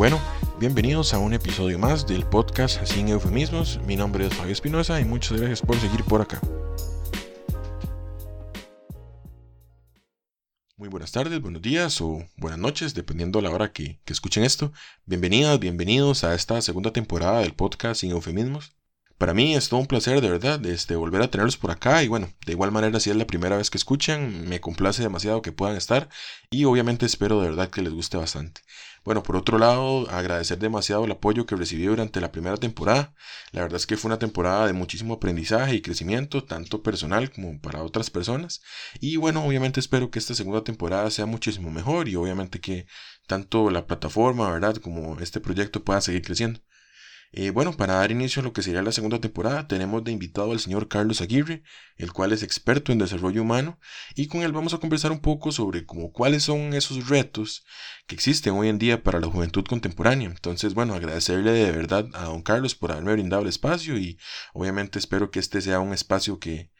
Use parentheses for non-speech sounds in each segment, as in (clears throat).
Bueno, bienvenidos a un episodio más del podcast Sin Eufemismos. Mi nombre es Fabio Espinosa y muchas gracias por seguir por acá. Muy buenas tardes, buenos días o buenas noches, dependiendo la hora que, que escuchen esto. Bienvenidas, bienvenidos a esta segunda temporada del podcast Sin Eufemismos. Para mí es todo un placer de verdad este, volver a tenerlos por acá y bueno, de igual manera si es la primera vez que escuchan, me complace demasiado que puedan estar y obviamente espero de verdad que les guste bastante. Bueno, por otro lado, agradecer demasiado el apoyo que recibí durante la primera temporada. La verdad es que fue una temporada de muchísimo aprendizaje y crecimiento, tanto personal como para otras personas. Y bueno, obviamente espero que esta segunda temporada sea muchísimo mejor y obviamente que tanto la plataforma, ¿verdad?, como este proyecto pueda seguir creciendo. Eh, bueno, para dar inicio a lo que sería la segunda temporada, tenemos de invitado al señor Carlos Aguirre, el cual es experto en desarrollo humano, y con él vamos a conversar un poco sobre cómo, cuáles son esos retos que existen hoy en día para la juventud contemporánea. Entonces, bueno, agradecerle de verdad a don Carlos por haberme brindado el espacio y obviamente espero que este sea un espacio que,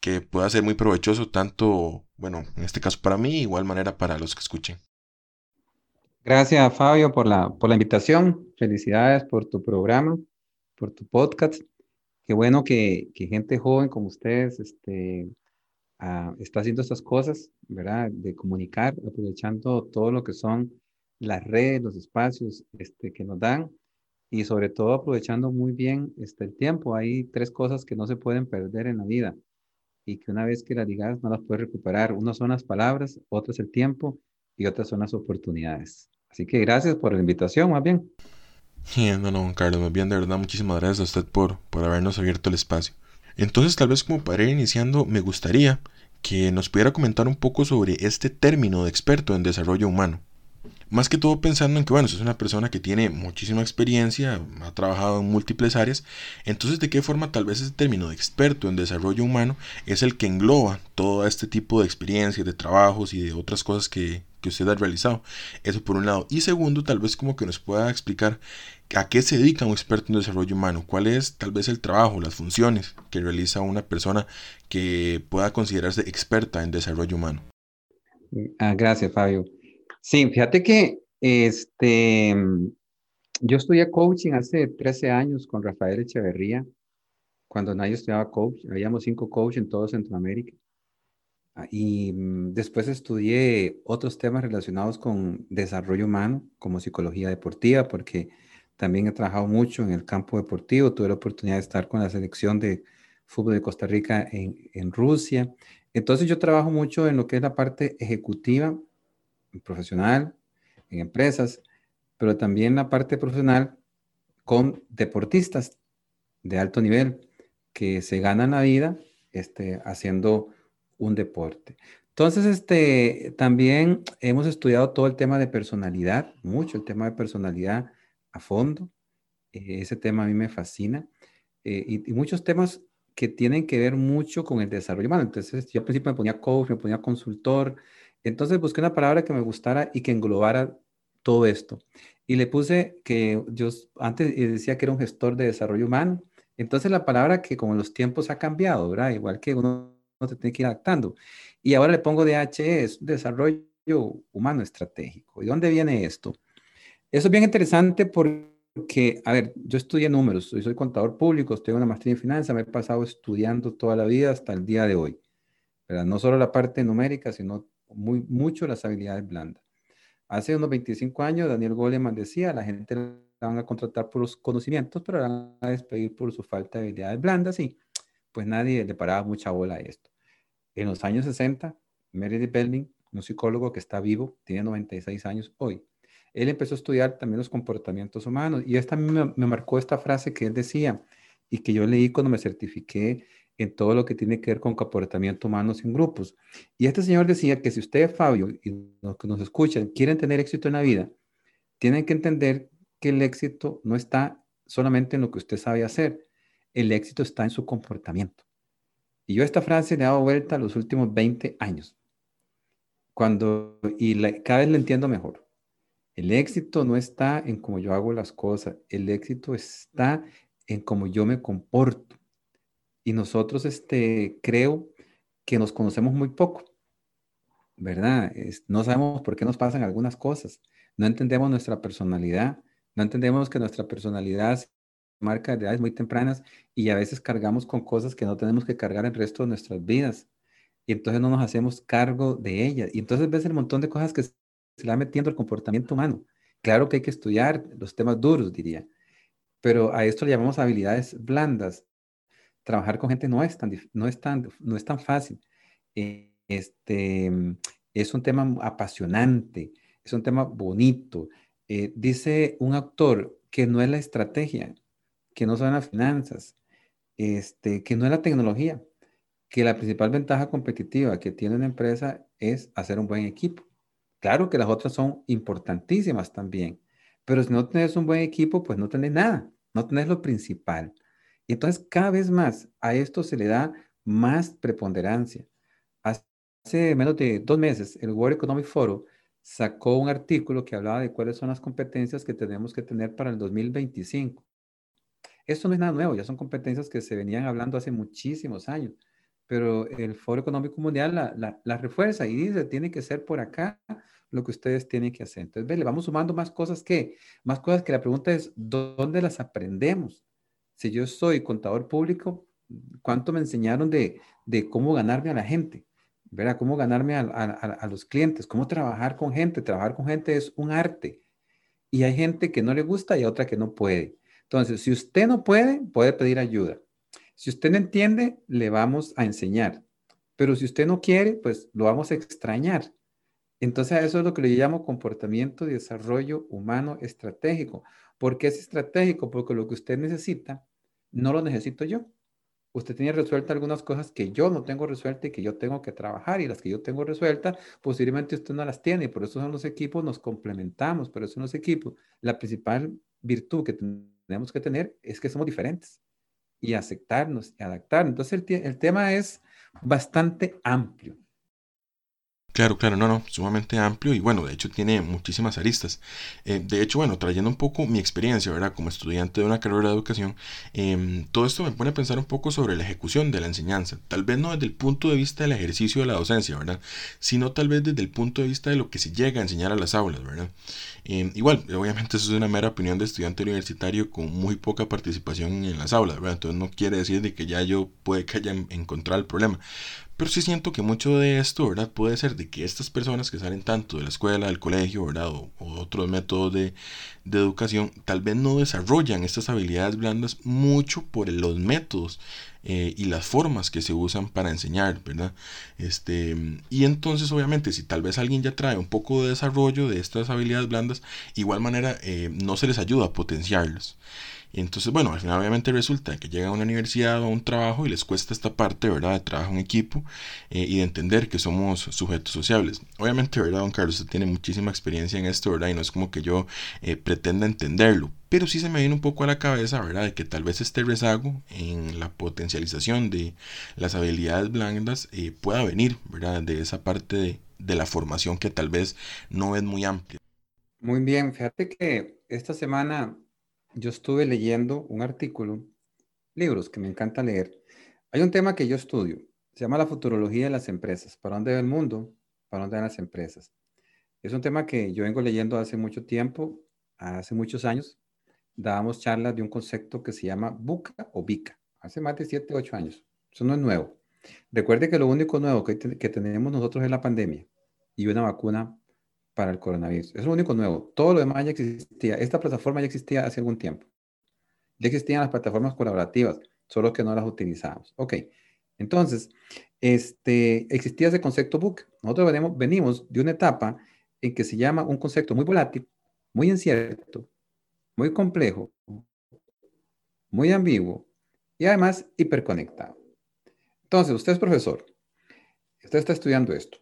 que pueda ser muy provechoso tanto, bueno, en este caso para mí, igual manera para los que escuchen. Gracias, Fabio, por la, por la invitación. Felicidades por tu programa, por tu podcast. Qué bueno que, que gente joven como ustedes este, ah, está haciendo estas cosas, ¿verdad? De comunicar, aprovechando todo lo que son las redes, los espacios este, que nos dan y sobre todo aprovechando muy bien este, el tiempo. Hay tres cosas que no se pueden perder en la vida y que una vez que las digas no las puedes recuperar. Una son las palabras, otra es el tiempo y otras son las oportunidades. Así que gracias por la invitación, más bien. no, no, Carlos, más bien de verdad muchísimas gracias a usted por, por habernos abierto el espacio. Entonces, tal vez como para ir iniciando, me gustaría que nos pudiera comentar un poco sobre este término de experto en desarrollo humano. Más que todo pensando en que, bueno, es una persona que tiene muchísima experiencia, ha trabajado en múltiples áreas, entonces de qué forma tal vez ese término de experto en desarrollo humano es el que engloba todo este tipo de experiencias, de trabajos y de otras cosas que, que usted ha realizado. Eso por un lado. Y segundo, tal vez como que nos pueda explicar a qué se dedica un experto en desarrollo humano, cuál es tal vez el trabajo, las funciones que realiza una persona que pueda considerarse experta en desarrollo humano. Ah, gracias, Fabio. Sí, fíjate que este, yo estudié coaching hace 13 años con Rafael Echeverría, cuando nadie estudiaba coach, habíamos cinco coaches en todo Centroamérica. Ah, y mm, después estudié otros temas relacionados con desarrollo humano, como psicología deportiva, porque también he trabajado mucho en el campo deportivo. Tuve la oportunidad de estar con la selección de fútbol de Costa Rica en, Rusia. Entonces yo trabajo mucho en lo que es la parte ejecutiva, profesional, en empresas, pero también la parte profesional con deportistas de alto nivel que se ganan la vida este, haciendo un deporte. Entonces, este, también hemos estudiado todo el tema de personalidad, mucho el tema de personalidad a fondo. Eh, ese tema a mí me fascina. Eh, y, muchos temas que tienen que ver mucho con el desarrollo humano. Entonces, yo al principio me ponía coach, me ponía consultor. Entonces, busqué una palabra que me gustara y que englobara todo esto. Y le puse que yo antes decía que era un gestor de desarrollo humano. Entonces, la palabra que como los tiempos ha cambiado, ¿verdad? Igual que uno se tiene que ir adaptando. Y ahora le pongo DHE, es desarrollo humano estratégico. ¿Y dónde viene esto? Eso es bien interesante porque, a ver, yo estudié números, soy, soy contador público, estoy en una maestría en finanzas, me he pasado estudiando toda la vida hasta el día de hoy. ¿verdad? No solo la parte numérica, sino muy, mucho las habilidades blandas. Hace unos 25 años, Daniel Goleman decía, la gente la van a contratar por los conocimientos, pero la van a despedir por su falta de habilidades blandas y pues nadie le paraba mucha bola a esto. En los años 60, Meredith Belling, un psicólogo que está vivo, tiene 96 años hoy, él empezó a estudiar también los comportamientos humanos y esta me, marcó esta frase que él decía y que yo leí cuando me certifiqué en todo lo que tiene que ver con comportamiento humano en grupos. Y este señor decía que si usted, Fabio, y los que nos escuchan, quieren tener éxito en la vida, tienen que entender que el éxito no está solamente en lo que usted sabe hacer, el éxito está en su comportamiento. Y yo esta frase le he dado vuelta los últimos 20 años. Cuando, y cada vez la entiendo mejor. El éxito no está en cómo yo hago las cosas, el éxito está en cómo yo me comporto. Y nosotros este, creo que nos conocemos muy poco, ¿verdad? no sabemos por qué nos pasan algunas cosas, no entendemos nuestra personalidad, No entendemos que nuestra personalidad marca de edades muy tempranas y a veces cargamos con cosas que no tenemos que cargar el resto de nuestras vidas. Y entonces no nos hacemos cargo de ellas. Y entonces ves el montón de cosas que se va metiendo el comportamiento humano. Claro que hay que estudiar los temas duros, diría, pero a esto le llamamos habilidades blandas. Trabajar con gente no es tan, no es tan, no es tan fácil. Eh, este, es un tema apasionante, es un tema bonito. Eh, dice un autor que no es la estrategia, que no son las finanzas, este, que no es la tecnología, que la principal ventaja competitiva que tiene una empresa es hacer un buen equipo. Claro que las otras son importantísimas también, pero si no tenés un buen equipo, pues no tenés nada, no tenés lo principal. Y entonces cada vez más a esto se le da más preponderancia. Hace menos de dos meses, el World Economic Forum sacó un artículo que hablaba de cuáles son las competencias que tenemos que tener para el 2025. Esto no es nada nuevo, ya son competencias que se venían hablando hace muchísimos años pero el Foro Económico Mundial la, refuerza y dice, tiene que ser por acá lo que ustedes tienen que hacer. Entonces, ve, le vamos sumando más cosas que, más cosas que la pregunta es, ¿dónde las aprendemos? Si yo soy contador público, ¿cuánto me enseñaron de, de cómo ganarme a la gente? ¿Verdad? ¿Cómo ganarme a, a los clientes? ¿Cómo trabajar con gente? Trabajar con gente es un arte. Y hay gente que no le gusta y otra que no puede. Entonces, si usted no puede, puede pedir ayuda. Si usted no entiende, le vamos a enseñar. Pero si usted no quiere, pues lo vamos a extrañar. Entonces, eso es lo que le llamo comportamiento de desarrollo humano estratégico. ¿Por qué es estratégico? Porque lo que usted necesita, no lo necesito yo. Usted tiene resueltas algunas cosas que yo no tengo resueltas y que yo tengo que trabajar y las que yo tengo resueltas, posiblemente usted no las tiene y por eso son los equipos, nos complementamos, por eso son los equipos. La principal virtud que tenemos que tener es que somos diferentes y aceptarnos y adaptar. Entonces el, el tema es bastante amplio. Claro, claro, no, no, sumamente amplio y bueno, de hecho tiene muchísimas aristas. Eh, de hecho, bueno, trayendo un poco mi experiencia, ¿verdad? Como estudiante de una carrera de educación, em, todo esto me pone a pensar un poco sobre la ejecución de la enseñanza. Tal vez no desde el punto de vista del ejercicio de la docencia, ¿verdad? Sino tal vez desde el punto de vista de lo que se llega a enseñar a las aulas, ¿verdad? Em, igual, (laughs) obviamente eso es una mera opinión de estudiante universitario con muy poca participación en las aulas, ¿verdad? Entonces no quiere decir de que ya yo puede que haya encontrado el problema. Pero sí siento que mucho de esto, ¿verdad? Puede ser de que estas personas que salen tanto de la escuela, del colegio, ¿verdad? O, otros métodos de, de, educación, tal vez no desarrollan estas habilidades blandas mucho por los métodos eh, y las formas que se usan para enseñar, ¿verdad? Este, y entonces, obviamente, si tal vez alguien ya trae un poco de desarrollo de estas habilidades blandas, igual manera eh, no se les ayuda a potenciarlos. Y entonces, bueno, al final obviamente resulta que llegan a una universidad o a un trabajo y les cuesta esta parte, ¿verdad? De trabajo en equipo eh, y de entender que somos sujetos sociables. Obviamente, ¿verdad, don Carlos? Usted tiene muchísima experiencia en esto, ¿verdad? Y no es como que yo eh, pretenda entenderlo. Pero sí se me viene un poco a la cabeza, ¿verdad? De que tal vez este rezago en la potencialización de las habilidades blandas eh, pueda venir, ¿verdad? De esa parte de, de la formación que tal vez no es muy amplia. Muy bien, fíjate que esta semana yo estuve leyendo un artículo, libros que me encanta leer. Hay un tema que yo estudio, se llama la futurología de las empresas. ¿Para dónde va el mundo? ¿Para dónde van las empresas? Es un tema que yo vengo leyendo hace mucho tiempo, hace muchos años. Dábamos charlas de un concepto que se llama buca o bica, hace más de 7, 8 años. Eso no es nuevo. Recuerde que lo único nuevo que, que tenemos nosotros es la pandemia y una vacuna para el coronavirus. Es lo único nuevo. Todo lo demás ya existía. Esta plataforma ya existía hace algún tiempo. Ya existían las plataformas colaborativas, solo que no las utilizábamos. Ok. Entonces, este, existía ese concepto book. Nosotros venimos, venimos de una etapa en que se llama un concepto muy volátil, muy incierto, muy complejo, muy ambiguo y además hiperconectado. Entonces, usted es profesor, usted está estudiando esto.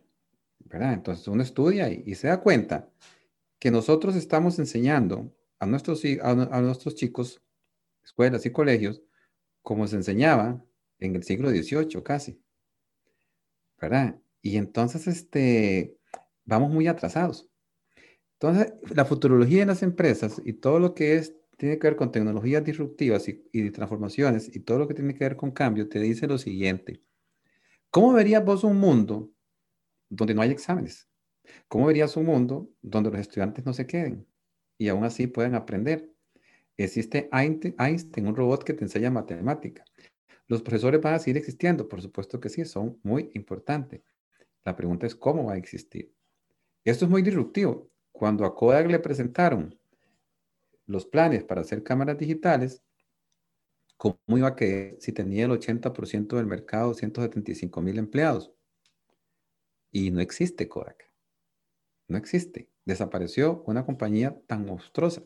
Entonces uno estudia y, se da cuenta que nosotros estamos enseñando a nuestros, a, nuestros chicos, escuelas y colegios, como se enseñaba en el siglo XVIII casi, ¿verdad? Y entonces este, vamos muy atrasados. Entonces, la futurología de las empresas y todo lo que es, tiene que ver con tecnologías disruptivas y transformaciones y todo lo que tiene que ver con cambio, te dice lo siguiente. ¿Cómo verías vos un mundo donde no hay exámenes? ¿Cómo verías un mundo donde los estudiantes no se queden y aún así puedan aprender? Existe Einstein, un robot que te enseña matemática. Los profesores van a seguir existiendo, por supuesto que sí, son muy importantes. La pregunta es cómo va a existir. Esto es muy disruptivo. Cuando a Kodak le presentaron los planes para hacer cámaras digitales, ¿cómo iba a quedar si tenía el 80% del mercado, 175 mil empleados? Y no existe Kodak. No existe. Desapareció una compañía tan monstruosa.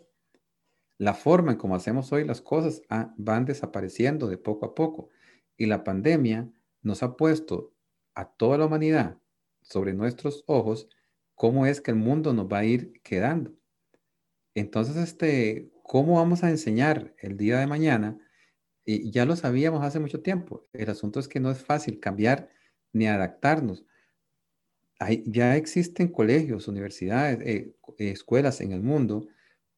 La forma en cómo hacemos hoy las cosas ah, van desapareciendo de poco a poco. Y la pandemia nos ha puesto a toda la humanidad sobre nuestros ojos cómo es que el mundo nos va a ir quedando. Entonces, este, ¿cómo vamos a enseñar el día de mañana? Y ya lo sabíamos hace mucho tiempo. El asunto es que no es fácil cambiar ni adaptarnos. Hay, ya existen colegios, universidades, eh, escuelas en el mundo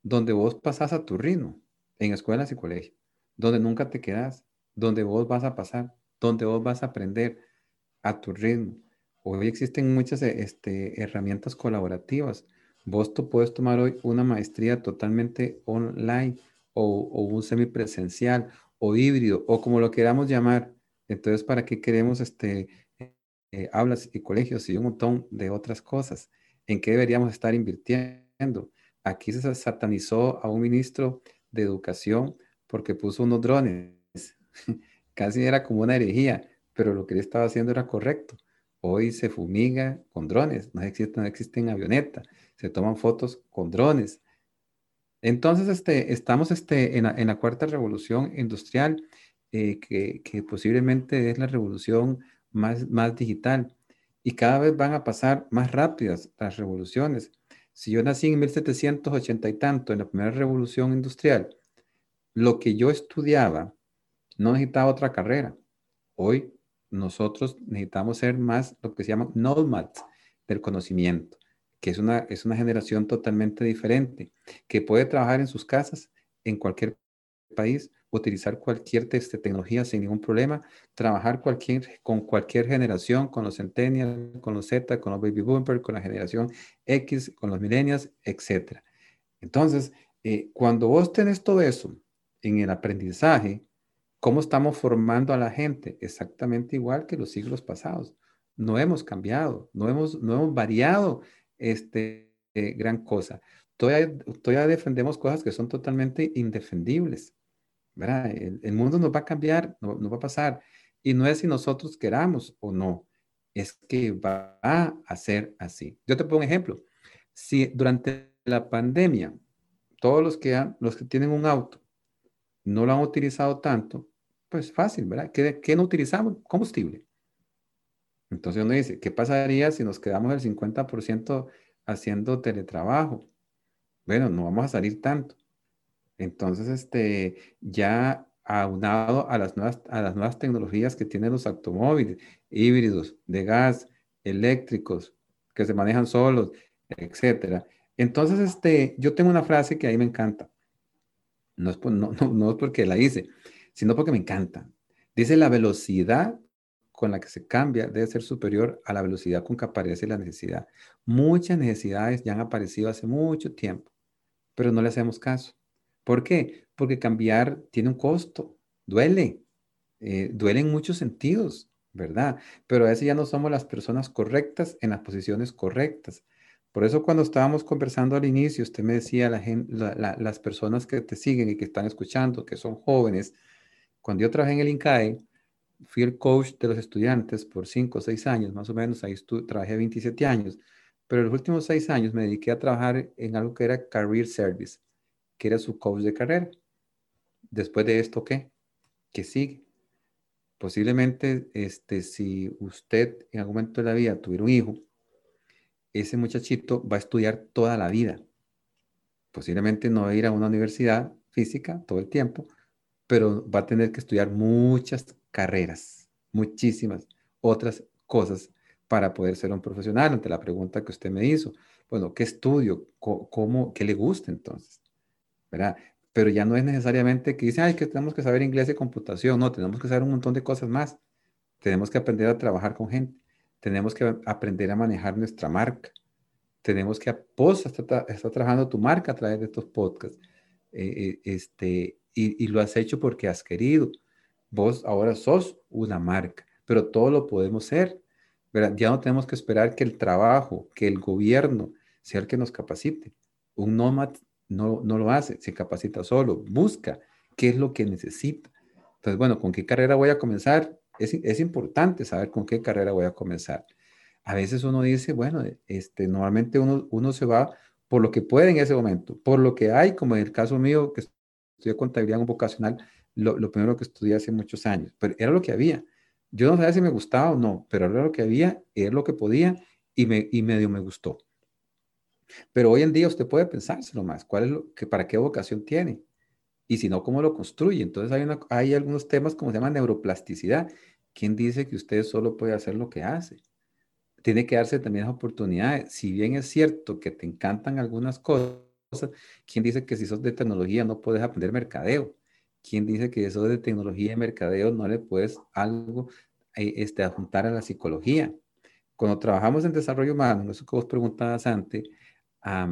donde vos pasás a tu ritmo, en escuelas y colegios, donde nunca te quedas, donde vos vas a pasar, donde vos vas a aprender a tu ritmo. Hoy existen muchas eh, este, herramientas colaborativas. Vos tú puedes tomar hoy una maestría totalmente online o, o un semipresencial o híbrido o como lo queramos llamar. Entonces, ¿para qué queremos este, eh, aulas y colegios y un montón de otras cosas? ¿En qué deberíamos estar invirtiendo? Aquí se satanizó a un ministro de educación porque puso unos drones. (laughs) Casi era como una herejía, pero lo que él estaba haciendo era correcto. Hoy se fumiga con drones, no existen, no existen avionetas, se toman fotos con drones. Entonces, este, estamos este, en, la, cuarta revolución industrial, eh, que, posiblemente es la revolución más, más digital. Y cada vez van a pasar más rápidas las revoluciones. Si yo nací en 1780 y tanto, en la primera revolución industrial, lo que yo estudiaba no necesitaba otra carrera. Hoy nosotros necesitamos ser más lo que se llama nomads del conocimiento, que es una, es una generación totalmente diferente, que puede trabajar en sus casas, en cualquier país, utilizar cualquier este, tecnología sin ningún problema, trabajar con cualquier generación, con los centennials, con los Z, con los baby boomers, con la generación X, con los millennials, etc. Entonces, eh, cuando vos tenés todo eso en el aprendizaje, ¿Cómo estamos formando a la gente? Exactamente igual que los siglos pasados. No hemos cambiado, no hemos, no hemos variado este, eh, gran cosa. Todavía, todavía defendemos cosas que son totalmente indefendibles. El, mundo nos va a cambiar, no, va a pasar. Y no es si nosotros queramos o no, es que va a ser así. Yo te pongo un ejemplo. Si durante la pandemia todos los que, los que tienen un auto no lo han utilizado tanto, pues fácil, ¿verdad? ¿Qué, no utilizamos? Combustible. Entonces uno dice, ¿qué pasaría si nos quedamos el 50% haciendo teletrabajo? Bueno, no vamos a salir tanto. Entonces, este, ya aunado a las nuevas, a las nuevas tecnologías que tienen los automóviles, híbridos, de gas, eléctricos, que se manejan solos, etcétera. Entonces, este, yo tengo una frase que a mí me encanta. No es, no, no, no es porque la hice, sino porque me encanta. Dice la velocidad con la que se cambia debe ser superior a la velocidad con que aparece la necesidad. Muchas necesidades ya han aparecido hace mucho tiempo, pero no le hacemos caso. ¿Por qué? Porque cambiar tiene un costo, duele, eh, duele en muchos sentidos, ¿verdad? Pero a veces ya no somos las personas correctas en las posiciones correctas. Por eso cuando estábamos conversando al inicio, usted me decía, la, las personas que te siguen y que están escuchando, que son jóvenes, cuando yo trabajé en el INCAE, fui el coach de los estudiantes por 5 o 6 años, más o menos, ahí trabajé 27 años, pero en los últimos 6 años me dediqué a trabajar en algo que era Career Service, era su coach de carrera. Después de esto, ¿qué? ¿Qué sigue? Posiblemente, este, si usted en algún momento de la vida tuviera un hijo, ese muchachito va a estudiar toda la vida. Posiblemente no va a ir a una universidad física todo el tiempo, pero va a tener que estudiar muchas carreras, muchísimas otras cosas para poder ser un profesional. Ante la pregunta que usted me hizo, bueno, ¿qué estudio? ¿Cómo, qué le gusta entonces? Pero ya no es necesariamente que dice, ay, que tenemos que saber inglés y computación. No, tenemos que saber un montón de cosas más. Tenemos que aprender a trabajar con gente. Tenemos que aprender a manejar nuestra marca. Tenemos que, vos está, está trabajando tu marca a través de estos podcasts eh, este, y, lo has hecho porque has querido. Vos ahora sos una marca, pero todo lo podemos ser. ¿verdad? Ya no tenemos que esperar que el trabajo, que el gobierno sea el que nos capacite. Un nómad no, no lo hace, se capacita solo, busca qué es lo que necesita. Entonces, bueno, ¿con qué carrera voy a comenzar? Es, es importante saber con qué carrera voy a comenzar. A veces uno dice, bueno, este, normalmente uno, uno se va por lo que puede en ese momento, por lo que hay, como en el caso mío, que estudié contabilidad en un vocacional, lo, lo, primero que estudié hace muchos años, pero era lo que había. Yo no sabía si me gustaba o no, pero era lo que había, era lo que podía y, me, y medio me gustó. Pero hoy en día usted puede pensárselo más, cuál es lo, que, para qué vocación tiene y si no, cómo lo construye. Entonces hay, una, hay algunos temas como se llama neuroplasticidad. ¿Quién dice que usted solo puede hacer lo que hace? tiene que darse también las oportunidades. Si bien es cierto que te encantan algunas cosas, ¿quién dice que si sos de tecnología no puedes aprender mercadeo? ¿Quién dice que eso de tecnología y mercadeo no le puedes algo eh, este, adjuntar a la psicología? Cuando trabajamos en desarrollo humano, eso que vos preguntabas antes,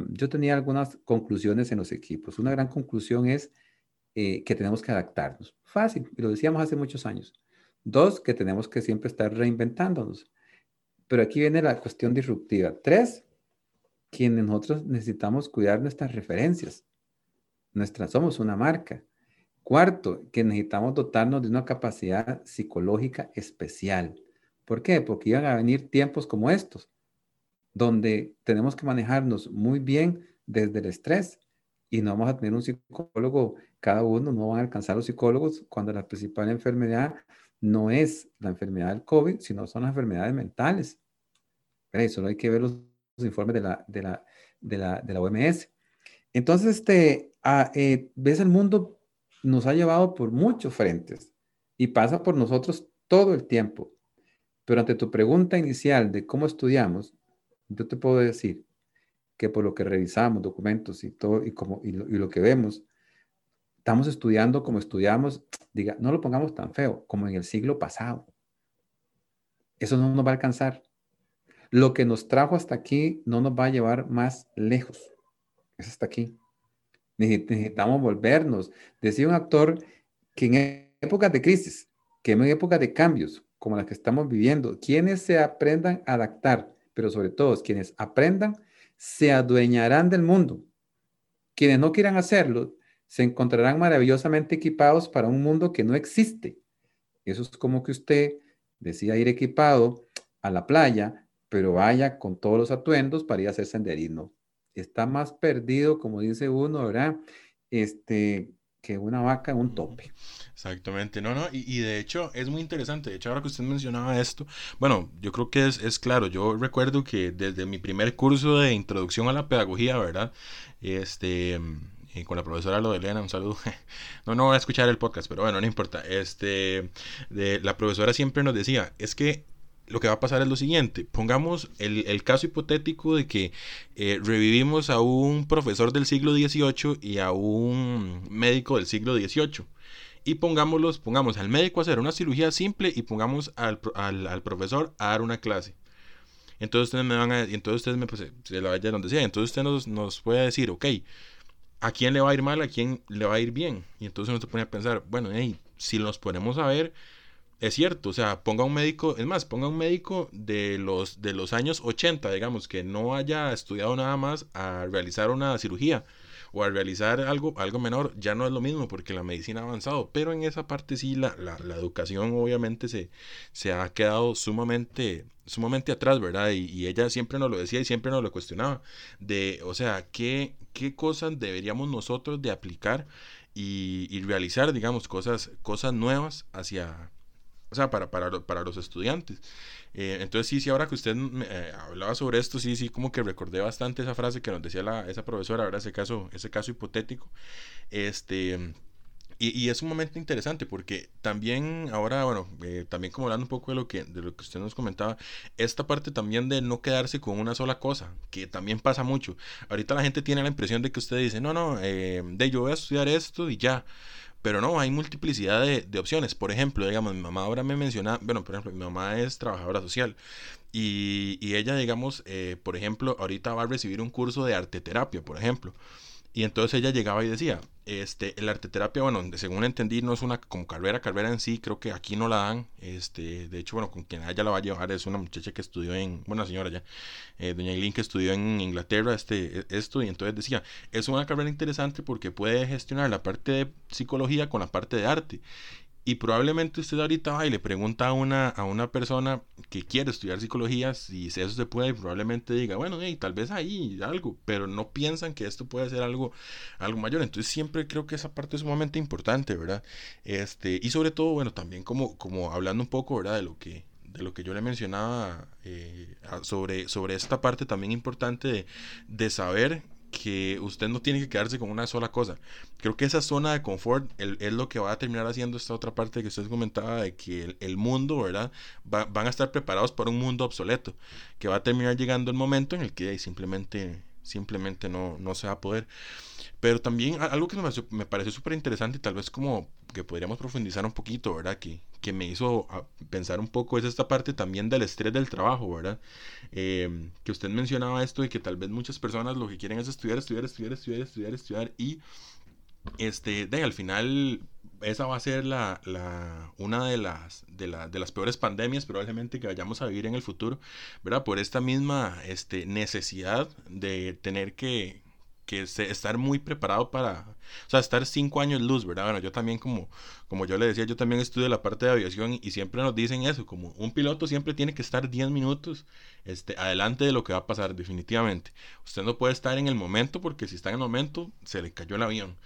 yo tenía algunas conclusiones en los equipos. Una gran conclusión es eh, que tenemos que adaptarnos. Fácil, lo decíamos hace muchos años. Dos, que tenemos que siempre estar reinventándonos. Pero aquí viene la cuestión disruptiva. Tres, quienes nosotros necesitamos cuidar nuestras referencias. Nuestras, somos una marca. Cuarto, que necesitamos dotarnos de una capacidad psicológica especial. ¿Por qué? Porque iban a venir tiempos como estos, donde tenemos que manejarnos muy bien desde el estrés y no vamos a tener un psicólogo, cada uno no van a alcanzar los psicólogos cuando la principal enfermedad no es la enfermedad del COVID, sino son las enfermedades mentales. Solo hay que ver los, informes de la, de, la, de, la, de la OMS. Entonces, este, a, eh, ves, el mundo nos ha llevado por muchos frentes y pasa por nosotros todo el tiempo. Pero ante tu pregunta inicial de cómo estudiamos, yo te puedo decir que por lo que revisamos documentos y todo y, como, y, lo, y lo que vemos, estamos estudiando como estudiamos, diga, no lo pongamos tan feo como en el siglo pasado. Eso no nos va a alcanzar. Lo que nos trajo hasta aquí no nos va a llevar más lejos. Es hasta aquí. Necesitamos volvernos. Decía un actor que en épocas de crisis, que en épocas de cambios, como las que estamos viviendo, quienes se aprendan a adaptar, pero sobre todo quienes aprendan, se adueñarán del mundo. Quienes no quieran hacerlo, se encontrarán maravillosamente equipados para un mundo que no existe. Eso es como que usted decida ir equipado a la playa, pero vaya con todos los atuendos para ir a hacer senderismo. Está más perdido, como dice uno, ¿verdad? Este, que una vaca un tope. Exactamente, no, no, y, de hecho es muy interesante, de hecho ahora que usted mencionaba esto, bueno, yo creo que es, es, claro, yo recuerdo que desde mi primer curso de introducción a la pedagogía, ¿verdad? Este, y con la profesora Lodelena, un saludo. (laughs) No, no voy a escuchar el podcast, pero bueno, no importa. Este, la profesora siempre nos decía, es que lo que va a pasar es lo siguiente. Pongamos el, caso hipotético de que eh, revivimos a un profesor del siglo XVIII y a un médico del siglo XVIII. Y pongámoslos, pongamos al médico a hacer una cirugía simple y pongamos al, profesor a dar una clase. Entonces ustedes me van a, entonces ustedes me, pues, se la vaya donde sea. Entonces usted nos, nos puede decir, ok, ¿a quién le va a ir mal? ¿A quién le va a ir bien? Y entonces uno se pone a pensar, bueno, si nos ponemos a ver, es cierto, o sea, ponga un médico, es más, ponga un médico de los, de los años 80, digamos, que no haya estudiado nada más a realizar una cirugía o a realizar algo, algo menor, ya no es lo mismo porque la medicina ha avanzado, pero en esa parte sí la, la, la educación obviamente se, se ha quedado sumamente, sumamente atrás, ¿verdad? Y, y, ella siempre nos lo decía y siempre nos lo cuestionaba, de, o sea, ¿qué, qué cosas deberíamos nosotros de aplicar y, y realizar, digamos, cosas, cosas nuevas hacia o sea, para, para, para los estudiantes. Eh, entonces, sí, sí, ahora que usted eh, hablaba sobre esto, sí, sí, como que recordé bastante esa frase que nos decía la, esa profesora, ahora ese caso, ese caso hipotético. Este. Y, es un momento interesante porque también ahora, bueno, eh, también como hablando un poco de lo, que, de lo que usted nos comentaba, esta parte también de no quedarse con una sola cosa, que también pasa mucho. Ahorita la gente tiene la impresión de que usted dice, no, no, de yo voy a estudiar esto y ya. Pero no, hay multiplicidad de, de, opciones. Por ejemplo, digamos, mi mamá ahora me menciona, bueno, por ejemplo, mi mamá es trabajadora social y, y ella, digamos, eh, por ejemplo, ahorita va a recibir un curso de arte terapia, por ejemplo. Y entonces ella llegaba y decía, este, el arteterapia, bueno, según entendí, no es una como carrera, carrera en sí, creo que aquí no la dan. Este, de hecho, bueno, con quien ella la va a llevar es una muchacha que estudió en, bueno, señora ya, eh, doña Eileen que estudió en Inglaterra este, e, esto, y entonces decía, es una carrera interesante porque puede gestionar la parte de psicología con la parte de arte. Y probablemente usted ahorita va y le pregunta a una, a una persona que quiere estudiar psicología si eso se puede, probablemente diga, bueno, tal vez ahí algo, pero no piensan que esto puede ser algo, algo mayor. Entonces siempre creo que esa parte es sumamente importante, ¿verdad? Este, y sobre todo, bueno, también como, como hablando un poco, ¿verdad? De lo que, de lo que yo le mencionaba eh, sobre, sobre esta parte también importante de, de saber que usted no tiene que quedarse con una sola cosa. Creo que esa zona de confort es lo que va a terminar haciendo esta otra parte que usted comentaba de que el, mundo, ¿verdad? van a estar preparados para un mundo obsoleto, que va a terminar llegando el momento en el que simplemente, simplemente no, no se va a poder. Pero también algo que me, pareció súper interesante y tal vez como que podríamos profundizar un poquito, ¿verdad? Que, que me hizo ah, pensar un poco es esta parte también del estrés del trabajo, ¿verdad? Em, que usted mencionaba esto y que tal vez muchas personas lo que quieren es estudiar, estudiar, estudiar, estudiar, estudiar, estudiar y este, de, al final esa va a ser la, una de las, de, de las peores pandemias probablemente que vayamos a vivir en el futuro, ¿verdad? Por esta misma este, necesidad de tener que, que estar muy preparado para, o sea, estar cinco años luz, ¿verdad? Bueno, yo también como, como yo le decía, yo también estudio la parte de aviación y siempre nos dicen eso, como un piloto siempre tiene que estar 10 minutos este, adelante de lo que va a pasar, definitivamente. Usted no puede estar en el momento porque si está en el momento se le cayó el avión.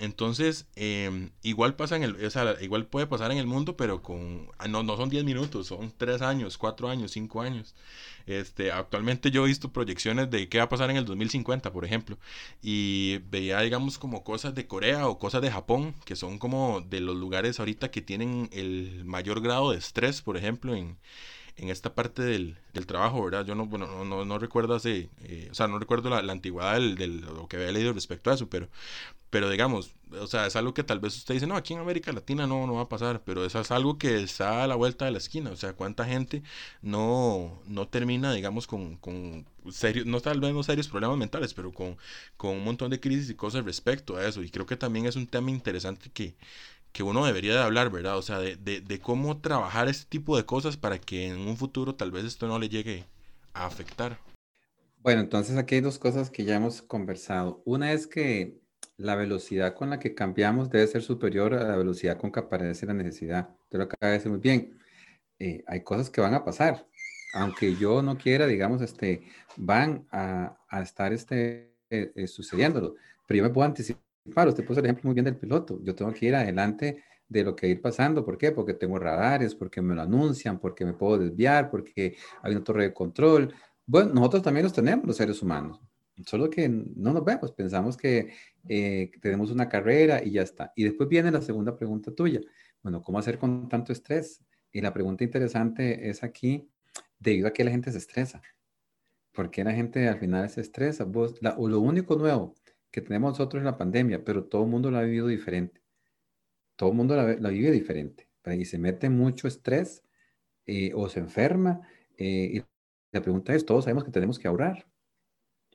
Entonces, em, igual pasa en el, o sea, igual puede pasar en el mundo, pero con, ah, no, no son 10 minutos, son 3 años, 4 años, 5 años. Este, actualmente yo he visto proyecciones de qué va a pasar en el 2050, por ejemplo, y veía, digamos, como cosas de Corea o cosas de Japón, que son como de los lugares ahorita que tienen el mayor grado de estrés, por ejemplo, en, en esta parte del, del, trabajo, ¿verdad? Yo no, bueno, no, no, recuerdo hace, eh, o sea, no recuerdo la, la antigüedad del, del, lo que había leído respecto a eso, pero, pero digamos, o sea, es algo que tal vez usted dice, no, aquí en América Latina no, no va a pasar, pero eso es algo que está a la vuelta de la esquina, o sea, cuánta gente no, no termina, digamos, con, con serios, no tal vez no serios problemas mentales, pero con, con un montón de crisis y cosas respecto a eso, y creo que también es un tema interesante que, que uno debería de hablar, ¿verdad? O sea, de, de, de cómo trabajar este tipo de cosas para que en un futuro tal vez esto no le llegue a afectar. Bueno, entonces aquí hay dos cosas que ya hemos conversado. Una es que la velocidad con la que cambiamos debe ser superior a la velocidad con que aparece la necesidad. Usted lo acaba de decir muy bien. Eh, hay cosas que van a pasar. Aunque yo no quiera, digamos, este, van a, a estar este, eh, eh, sucediéndolo. Pero yo me puedo anticipar. Usted puso el ejemplo muy bien del piloto. Yo tengo que ir adelante de lo que ir pasando. ¿Por qué? Porque tengo radares, porque me lo anuncian, porque me puedo desviar, porque hay una torre de control. Bueno, nosotros también los tenemos, los seres humanos. Solo que no nos vemos, pensamos que eh, tenemos una carrera y ya está. Y después viene la segunda pregunta tuya. Bueno, ¿cómo hacer con tanto estrés? Y la pregunta interesante es aquí, debido a que la gente se estresa. ¿Por qué la gente al final se estresa? O lo único nuevo que tenemos nosotros es la pandemia, pero todo el mundo lo ha vivido diferente. Todo el mundo la, vive diferente. Y se mete mucho estrés eh, o se enferma. Eh, y la pregunta es, todos sabemos que tenemos que ahorrar.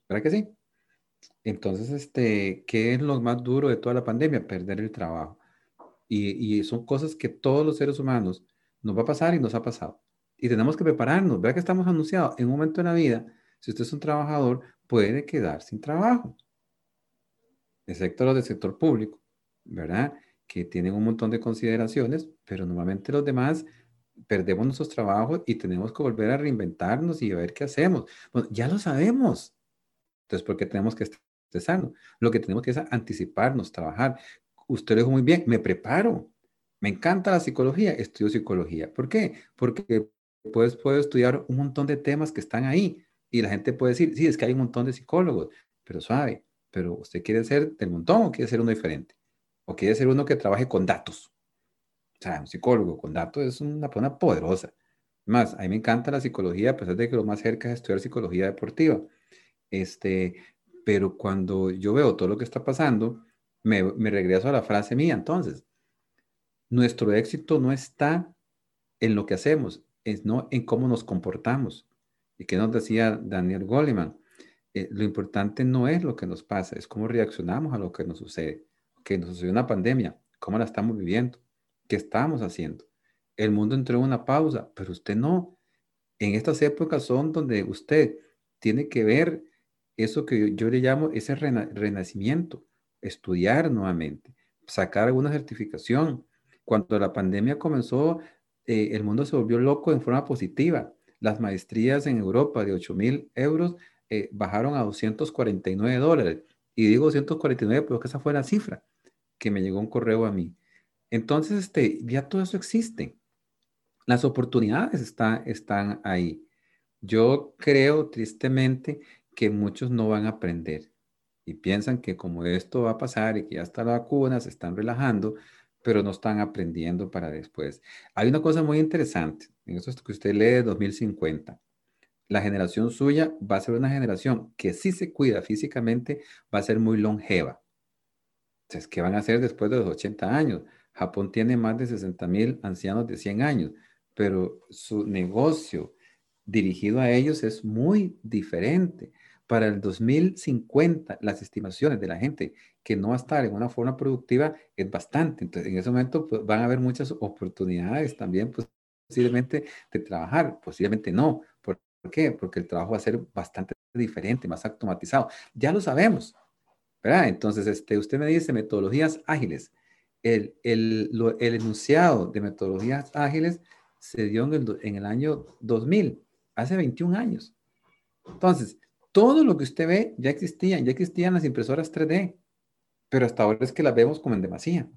¿Verdad que sí? Entonces, este, ¿qué es lo más duro de toda la pandemia? Perder el trabajo. Y, y, son cosas que todos los seres humanos nos va a pasar y nos ha pasado. Y tenemos que prepararnos. Vea que estamos anunciados en un momento de la vida, si usted es un trabajador, puede quedar sin trabajo. Excepto los del sector público, ¿verdad? Que tienen un montón de consideraciones, pero normalmente los demás perdemos nuestros trabajos y tenemos que volver a reinventarnos y a ver qué hacemos. Bueno, ya lo sabemos. Entonces, ¿por qué tenemos que estresarnos? Lo que tenemos que es anticiparnos, trabajar. Usted lo dijo muy bien, me preparo. Me encanta la psicología, estudio psicología. ¿Por qué? Porque pues, puedo estudiar un montón de temas que están ahí y la gente puede decir, sí, es que hay un montón de psicólogos, pero suave, pero usted quiere ser del montón o quiere ser uno diferente, o quiere ser uno que trabaje con datos. O sea, un psicólogo con datos es una persona poderosa. Más, a mí me encanta la psicología, a pesar de que lo más cerca es estudiar psicología deportiva. Este, pero cuando yo veo todo lo que está pasando, me, me regreso a la frase mía. Entonces, nuestro éxito no está en lo que hacemos, es no en cómo nos comportamos. ¿Y qué nos decía Daniel Goleman? Eh, lo importante no es lo que nos pasa, es cómo reaccionamos a lo que nos sucede. Que nos sucedió una pandemia, cómo la estamos viviendo, qué estamos haciendo. El mundo entró en una pausa, pero usted no. En estas épocas son donde usted tiene que ver eso que yo le llamo ese renacimiento, estudiar nuevamente, sacar alguna certificación. Cuando la pandemia comenzó, eh, el mundo se volvió loco en forma positiva. Las maestrías en Europa de 8 mil euros eh, bajaron a 249 dólares. Y digo 249 porque esa fue la cifra que me llegó un correo a mí. Entonces, este, ya todo eso existe. Las oportunidades está, están ahí. Yo creo tristemente que muchos no van a aprender y piensan que como esto va a pasar y que ya está la vacuna, se están relajando, pero no están aprendiendo para después. Hay una cosa muy interesante, en esto que usted lee de 2050. La generación suya va a ser una generación que si se cuida físicamente, va a ser muy longeva. Entonces, ¿qué van a hacer después de los 80 años? Japón tiene más de 60 mil ancianos de 100 años, pero su negocio dirigido a ellos es muy diferente. Para el 2050, las estimaciones de la gente que no va a estar en una forma productiva es bastante. Entonces, en ese momento pues, van a haber muchas oportunidades también pues, posiblemente de trabajar, posiblemente no. ¿Por qué? Porque el trabajo va a ser bastante diferente, más automatizado. Ya lo sabemos, ¿verdad? Entonces, este, usted me dice metodologías ágiles. El, el, el enunciado de metodologías ágiles se dio en el, en el año 2000, hace 21 años. Entonces, todo lo que usted ve ya existían, ya existían las impresoras 3D, pero hasta ahora es que las vemos como en demasía,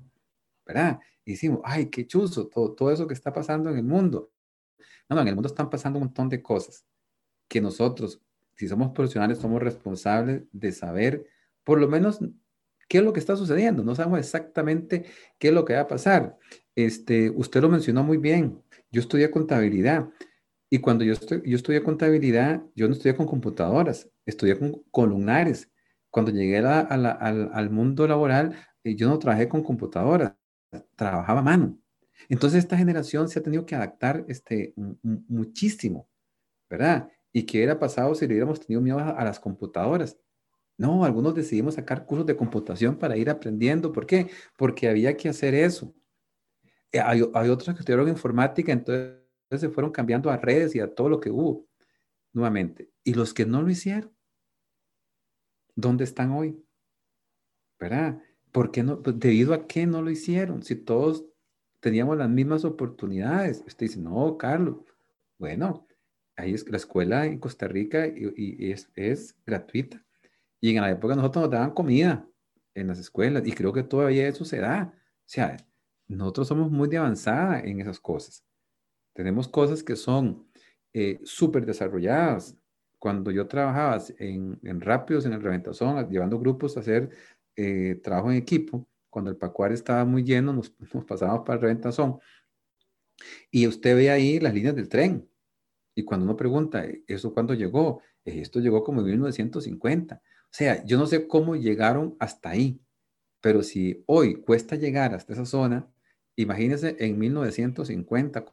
¿verdad? Y decimos, ay, qué chuzo, todo, todo eso que está pasando en el mundo. No, no, en el mundo están pasando un montón de cosas que nosotros, si somos profesionales, somos responsables de saber por lo menos qué es lo que está sucediendo. No sabemos exactamente qué es lo que va a pasar. Este, usted lo mencionó muy bien. Yo estudié contabilidad y cuando yo, yo estudié contabilidad, yo no estudié con computadoras, estudié con columnares. Cuando llegué al, mundo laboral, eh, yo no trabajé con computadoras, trabajaba a mano. Entonces esta generación se ha tenido que adaptar este, muchísimo, ¿verdad? ¿Y qué hubiera pasado si le hubiéramos tenido miedo a, las computadoras? No, algunos decidimos sacar cursos de computación para ir aprendiendo. ¿Por qué? Porque había que hacer eso. Eh, hay, otros que estudiaron informática, entonces se fueron cambiando a redes y a todo lo que hubo nuevamente. Y los que no lo hicieron, ¿dónde están hoy? ¿Verdad? ¿Por qué no? Pues, debido a qué no lo hicieron. Si todos teníamos las mismas oportunidades. Usted dice, no, Carlos. Bueno, ahí es la escuela en Costa Rica y, es, es, gratuita. Y en la época nosotros nos daban comida en las escuelas y creo que todavía eso se da. O sea, nosotros somos muy de avanzada en esas cosas. Tenemos cosas que son eh, súper desarrolladas. Cuando yo trabajaba en, en Rápidos, en el Reventazón, llevando grupos a hacer eh, trabajo en equipo, cuando el Pacuar estaba muy lleno, nos, (laughs) nos pasábamos para el Reventazón. Y usted ve ahí las líneas del tren. Y cuando uno pregunta, ¿eso cuándo llegó? Esto llegó como en 1950. O sea, yo no sé cómo llegaron hasta ahí, pero si hoy cuesta llegar hasta esa zona, imagínense en 1950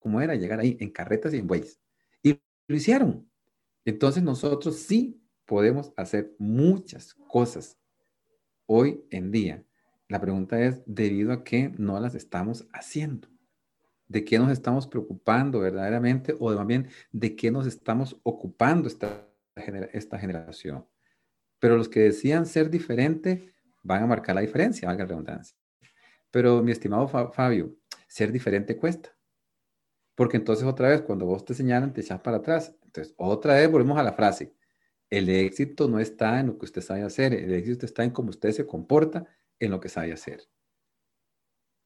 cómo era llegar ahí en carretas y en bueyes. Y lo hicieron. Entonces nosotros sí podemos hacer muchas cosas hoy en día. La pregunta es, ¿debido a qué no las estamos haciendo? ¿De qué nos estamos preocupando verdaderamente? O más bien, ¿de qué nos estamos ocupando esta, esta generación? Pero los que decían ser diferente van a marcar la diferencia, valga la redundancia. Pero mi estimado Fabio, ser diferente cuesta. Porque entonces otra vez, cuando vos te señalan, te echas para atrás. Entonces, otra vez volvemos a la frase. El éxito no está en lo que usted sabe hacer, el éxito está en cómo usted se comporta en lo que sabe hacer.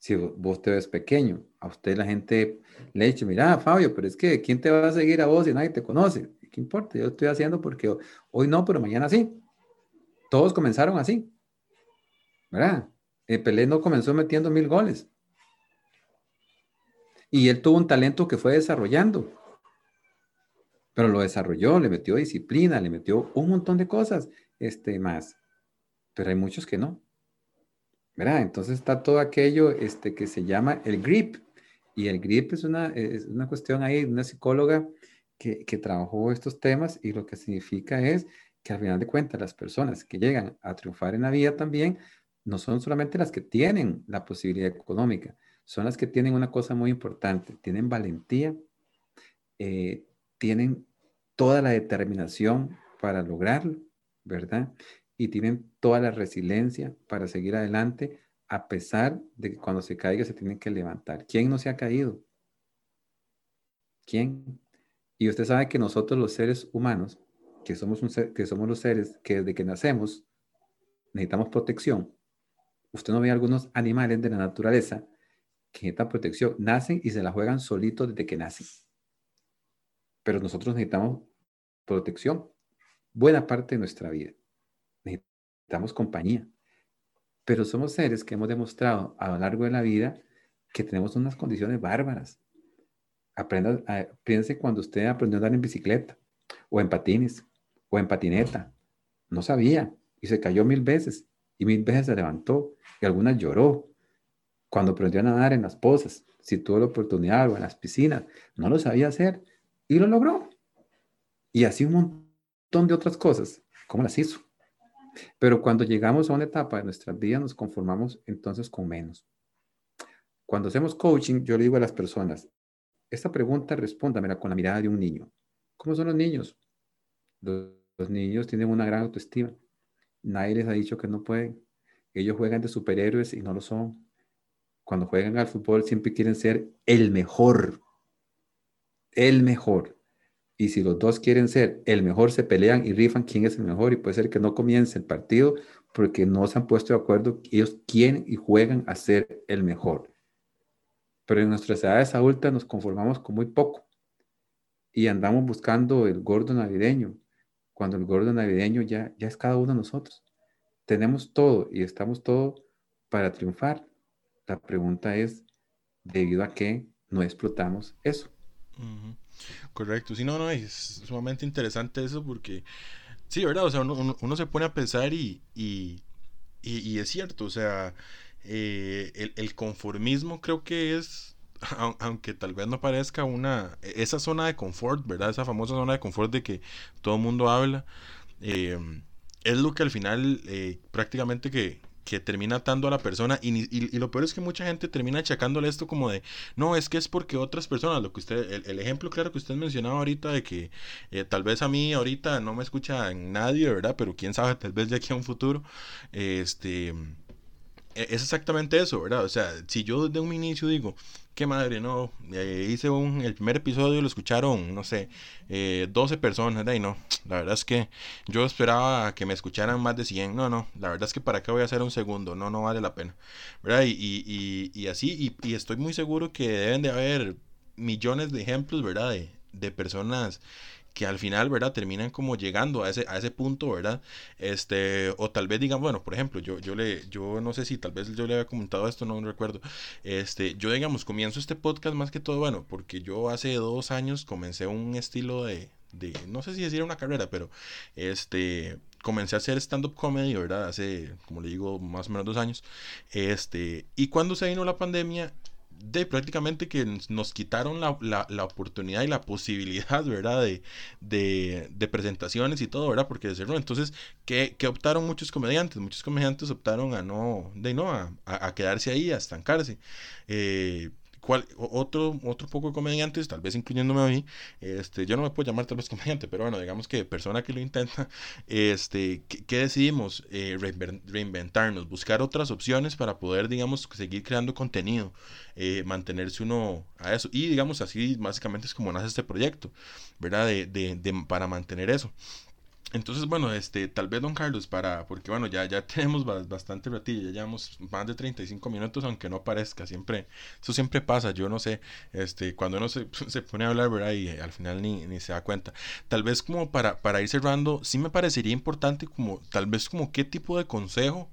Si vos te ves pequeño, a usted la gente le dice, mira, Fabio, pero es que ¿quién te va a seguir a vos si nadie te conoce? ¿Qué importa? Yo estoy haciendo porque hoy no, pero mañana sí. Todos comenzaron así. ¿Verdad? El Pelé no comenzó metiendo mil goles. Y él tuvo un talento que fue desarrollando. Pero lo desarrolló, le metió disciplina, le metió un montón de cosas este, más. Pero hay muchos que no. ¿Verdad? Entonces está todo aquello este, que se llama el grip. Y el grip es una, es una cuestión ahí, una psicóloga que, que trabajó estos temas y lo que significa es que al final de cuentas las personas que llegan a triunfar en la vida también no son solamente las que tienen la posibilidad económica, son las que tienen una cosa muy importante, tienen valentía, eh, tienen toda la determinación para lograrlo, ¿verdad? Y tienen toda la resiliencia para seguir adelante a pesar de que cuando se caiga se tienen que levantar. ¿Quién no se ha caído? ¿Quién? Y usted sabe que nosotros los seres humanos, que somos, que somos los seres que desde que nacemos necesitamos protección. Usted no ve algunos animales de la naturaleza que necesitan protección, nacen y se la juegan solitos desde que nacen. Pero nosotros necesitamos protección buena parte de nuestra vida. Necesitamos compañía. Pero somos seres que hemos demostrado a lo largo de la vida que tenemos unas condiciones bárbaras. Aprenda, piense cuando usted aprendió a andar en bicicleta, o en patines, o en patineta. No sabía y se cayó mil veces, y mil veces se levantó, y algunas lloró. Cuando aprendió a nadar en las pozas, si tuvo la oportunidad, o en las piscinas, no lo sabía hacer, y lo logró. Y así un montón de otras cosas, ¿cómo las hizo? Pero cuando llegamos a una etapa de nuestra vida, nos conformamos entonces con menos. Cuando hacemos coaching, yo le digo a las personas, esta pregunta respóndamela con la mirada de un niño. ¿Cómo son los niños? Los, los niños tienen una gran autoestima. Nadie les ha dicho que no pueden. Ellos juegan de superhéroes y no lo son. Cuando juegan al fútbol siempre quieren ser el mejor. El mejor. Y si los dos quieren ser el mejor, se pelean y rifan quién es el mejor. Y puede ser que no comience el partido porque no se han puesto de acuerdo. Ellos quieren y juegan a ser el mejor. Pero en nuestras edades adultas nos conformamos con muy poco. Y andamos buscando el gordo navideño. Cuando el gordo navideño ya, ya es cada uno de nosotros. Tenemos todo y estamos todo para triunfar. La pregunta es, ¿debido a qué no explotamos eso? Correcto, sí, no, no, es sumamente interesante eso porque, sí, ¿verdad? O sea, uno, se pone a pensar y, y, y, es cierto, o sea, eh, el, el, conformismo creo que es, (laughs) aunque tal vez no parezca una, esa zona de confort, ¿verdad? Esa famosa zona de confort de que todo el mundo habla, eh, es lo que al final eh, prácticamente que, que termina atando a la persona y, y, lo peor es que mucha gente termina achacándole esto como de no es que es porque otras personas lo que usted el, ejemplo claro que usted mencionaba ahorita de que eh, tal vez a mí ahorita no me escucha nadie verdad pero quién sabe tal vez de aquí a un futuro este e, es exactamente eso, ¿verdad? O sea, si yo desde un inicio digo, qué madre, no, eh, hice un, el primer episodio lo escucharon, no sé, eh, 12 personas, de ahí no, la verdad es que yo esperaba que me escucharan más de 100, no, no, la verdad es que para qué voy a hacer un segundo, no, no vale la pena, ¿verdad? Y, y, y, así, y, estoy muy seguro que deben de haber millones de ejemplos, ¿verdad? De, de personas que al final, ¿verdad? Terminan como llegando a ese, a ese punto, ¿verdad? Este, o tal vez digan, bueno, por ejemplo, yo, yo le, yo no sé si tal vez yo le había comentado esto, no recuerdo. Este, yo digamos, comienzo este podcast más que todo, bueno, porque yo hace dos años comencé un estilo de, de no sé si decir una carrera, pero este, comencé a hacer stand-up comedy, ¿verdad? Hace, como le digo, más o menos dos años. Este, y cuando se vino la pandemia, de prácticamente que nos quitaron la, la, oportunidad y la posibilidad, ¿verdad? De, de, presentaciones y todo, ¿verdad? Porque de entonces, ¿qué, optaron muchos comediantes? Muchos comediantes optaron a no, de no, a, a quedarse ahí, a estancarse. Eh, otro, otro poco de comediantes, tal vez incluyéndome a mí, este, yo no me puedo llamar tal vez comediante, pero bueno, digamos que persona que lo intenta, (laughs) este, ¿qué, decidimos? Eh, reinventarnos, buscar otras opciones para poder, digamos, seguir creando contenido, eh, mantenerse uno a eso. Y digamos así, básicamente es como nace este proyecto, ¿verdad? De, de, de para mantener eso. Entonces, bueno, este, tal vez don Carlos, para, porque bueno, ya, ya (laughs) tenemos bastante ratillo, ya llevamos más de 35 minutos, aunque no parezca, siempre, eso siempre pasa, yo no sé, este, cuando uno se, (laughs) se pone a hablar, ¿verdad? Y al final ni, ni se da cuenta. Tal vez como para, para ir cerrando, sí me parecería importante como, tal vez como qué tipo de consejo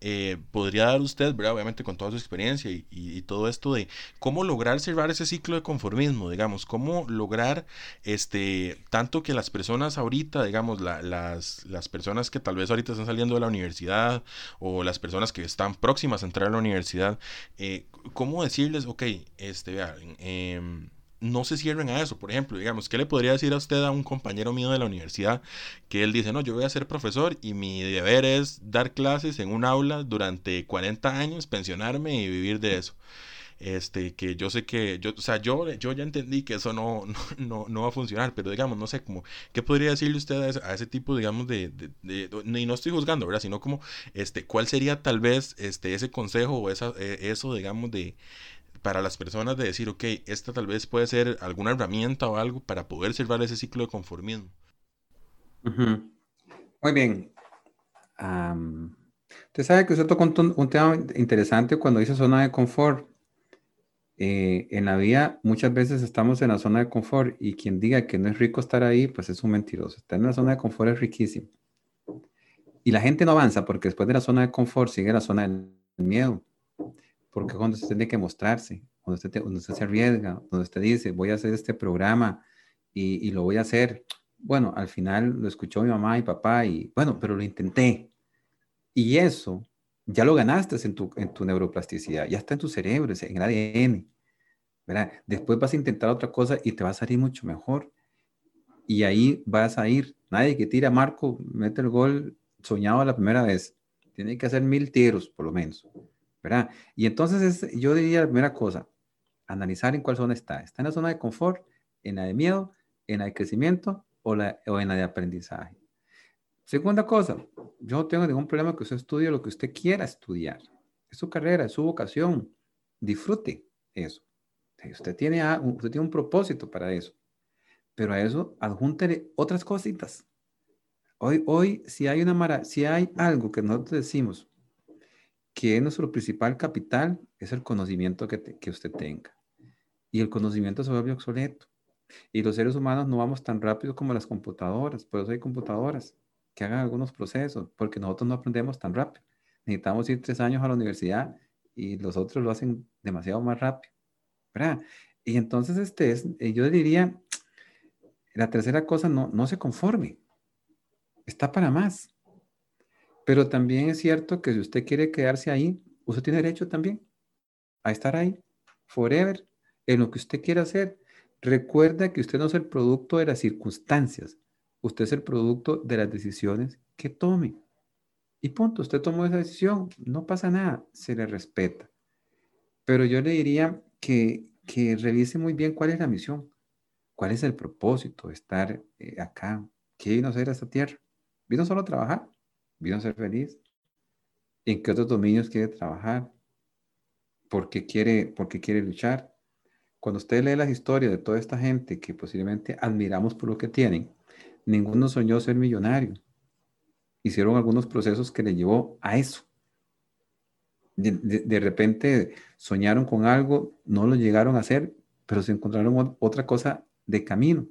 eh, podría dar usted, ¿verdad? obviamente con toda su experiencia y, todo esto de cómo lograr cerrar ese ciclo de conformismo, digamos, cómo lograr este, tanto que las personas ahorita, digamos, las, las personas que tal vez ahorita están saliendo de la universidad o las personas que están próximas a entrar a la universidad, eh, cómo decirles, ok, este, vean, em, no se cierren a eso. Por ejemplo, digamos, ¿qué le podría decir a usted a un compañero mío de la universidad que él dice, no, yo voy a ser profesor y mi deber es dar clases en un aula durante 40 años, pensionarme y vivir de eso? Este, que yo sé que, yo, o sea, yo, yo ya entendí que eso no, no, no, va a funcionar, pero digamos, no sé, como, ¿qué podría decirle usted a ese, a ese tipo, digamos, de, de, y no estoy juzgando, ¿verdad? Sino como, este, ¿cuál sería tal vez, este, ese consejo o esa, e, eso, digamos, de, para las personas de decir, ok, esta tal vez puede ser alguna herramienta o algo para poder cerrar ese ciclo de conformismo. Muy bien. usted sabe que usted tocó un, tema interesante cuando dice zona de confort. Eh, en la vida muchas veces estamos en la zona de confort y quien diga que no es rico estar ahí, pues es un mentiroso. Estar en la zona de confort es riquísimo. Y la gente no avanza porque después de la zona de confort sigue la zona del miedo porque cuando usted tiene que mostrarse, cuando usted, cuando usted se arriesga, cuando usted dice, voy a hacer este programa y, y, lo voy a hacer, bueno, al final lo escuchó mi mamá y papá y bueno, pero lo intenté. Y eso ya lo ganaste en tu, en tu neuroplasticidad, ya está en tu cerebro, en el ADN. ¿verdad? Después vas a intentar otra cosa y te va a salir mucho mejor. Y ahí vas a ir. Nadie que tira Marco mete el gol soñado la primera vez. Tiene que hacer mil tiros, por lo menos. Y entonces yo diría la primera cosa, analizar en cuál zona está. ¿Está en la zona de confort, en la de miedo, en la de crecimiento o, la, o en la de aprendizaje? Segunda cosa, yo no tengo ningún problema que usted estudie lo que usted quiera estudiar. Es su carrera, es su vocación. Disfrute eso. Usted tiene, usted tiene un propósito para eso. Pero a eso adjúntele otras cositas. Hoy, hoy si, hay una si hay algo que nosotros decimos, que nuestro principal capital es el conocimiento que, usted tenga. Y el conocimiento se vuelve obsoleto. Y los seres humanos no vamos tan rápido como las computadoras. Por eso hay computadoras que hagan algunos procesos, porque nosotros no aprendemos tan rápido. Necesitamos ir tres años a la universidad y los otros lo hacen demasiado más rápido. ¿verdad? Y entonces, este es, eh, yo diría, la tercera cosa, no, no se conforme. Está para más. Pero también es cierto que si usted quiere quedarse ahí, usted tiene derecho también a estar ahí, forever, en lo que usted quiera hacer. Recuerda que usted no es el producto de las circunstancias, usted es el producto de las decisiones que tome. Y punto, usted tomó esa decisión, no pasa nada, se le respeta. Pero yo le diría que, que revise muy bien cuál es la misión, cuál es el propósito de estar eh, acá, qué vino a hacer a esta tierra. ¿Vino solo a trabajar? ¿Vino a ser feliz? ¿En qué otros dominios quiere trabajar? ¿Por qué quiere, por qué quiere luchar? Cuando usted lee las historias de toda esta gente que posiblemente admiramos por lo que tienen, ninguno soñó ser millonario. Hicieron algunos procesos que le llevó a eso. De, de, repente soñaron con algo, no lo llegaron a hacer, pero se encontraron otra cosa de camino.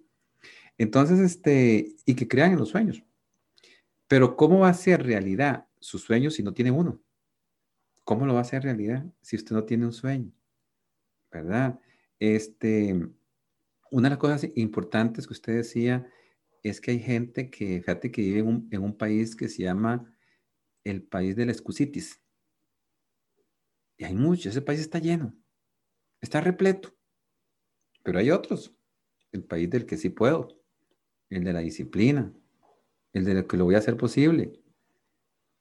Entonces, este, y que crean en los sueños. Pero ¿cómo va a ser realidad su sueño si no tiene uno? ¿Cómo lo va a hacer realidad si usted no tiene un sueño? ¿Verdad? Este, una de las cosas importantes que usted decía es que hay gente que, fíjate, que vive en un, país que se llama el país de la excusitis. Y hay muchos, ese país está lleno, está repleto. Pero hay otros, el país del que sí puedo, el de la disciplina, el de lo que lo voy a hacer posible.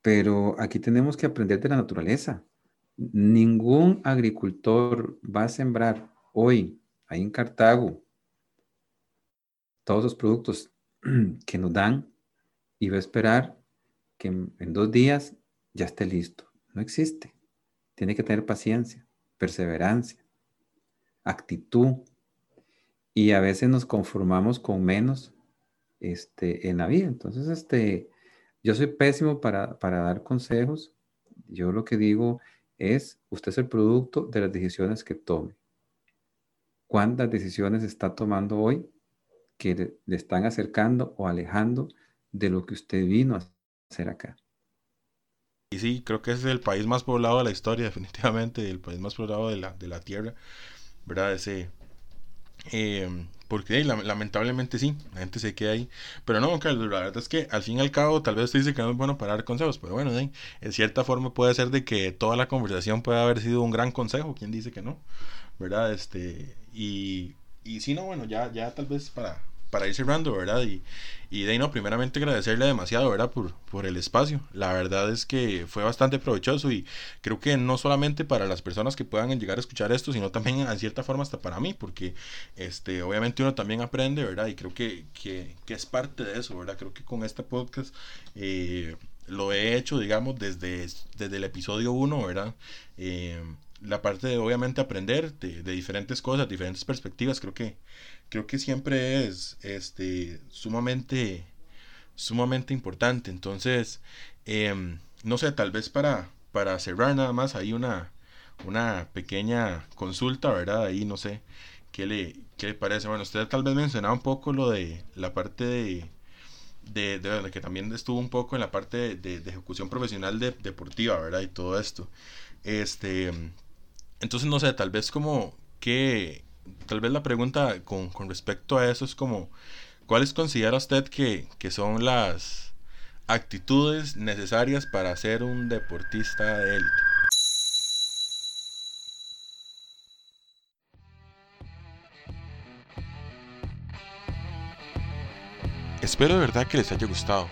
Pero aquí tenemos que aprender de la naturaleza. Ningún agricultor va a sembrar hoy, ahí en Cartago, todos los productos (clears throat) que nos dan y va a esperar que en, dos días ya esté listo. No existe. Tiene que tener paciencia, perseverancia, actitud. Y a veces nos conformamos con menos este, en la vida. Entonces, este, yo soy pésimo para, para dar consejos. Yo lo que digo es, usted es el producto de las decisiones que tome. ¿Cuántas decisiones está tomando hoy que le, están acercando o alejando de lo que usted vino a hacer acá? Y sí, creo que es el país más poblado de la historia, (laughs) definitivamente, el país más poblado de la, de la Tierra, ¿verdad? Ese, eh, porque lamentablemente sí, la gente se queda ahí. Pero no, Carlos, la verdad es que al fin y al cabo, tal vez usted dice que no es bueno para dar consejos, pero bueno, en cierta forma puede ser de que toda la conversación puede haber sido un gran consejo, ¿quién dice que no? ¿Verdad? Este, y y si no, bueno, ya, ya tal vez para, para ir cerrando, ¿verdad? Y, y de no, primeramente agradecerle demasiado, ¿verdad? Por, por el espacio. La verdad es que fue bastante provechoso y creo que no solamente para las personas que puedan llegar a escuchar esto, sino también en cierta forma hasta para mí, porque este, obviamente uno también aprende, ¿verdad? Y creo que, que, que es parte de eso, ¿verdad? Creo que con este podcast eh, lo he hecho, digamos, desde, desde el episodio 1, ¿verdad? Eh, la parte de obviamente aprender de, de, diferentes cosas, diferentes perspectivas, creo que creo que siempre es este, sumamente, sumamente importante. Entonces, em, no sé, tal vez para, para cerrar nada más, hay una, una pequeña consulta, ¿verdad? Ahí no sé qué le, qué le parece. Bueno, usted tal vez mencionaba un poco lo de la parte de, de, de, que también estuvo un poco en la parte de, de ejecución profesional de, deportiva, ¿verdad? Y todo esto. Este, entonces, no sé, tal vez como que, tal vez la pregunta con, respecto a eso es como, ¿cuáles considera usted que, que, son las actitudes necesarias para ser un deportista de élite? Espero de verdad que les haya gustado.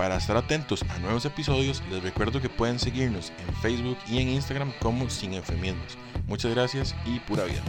Para estar atentos a nuevos episodios, les recuerdo que pueden seguirnos en Facebook y en Instagram como Sin Eufemismos. Muchas gracias y pura vida.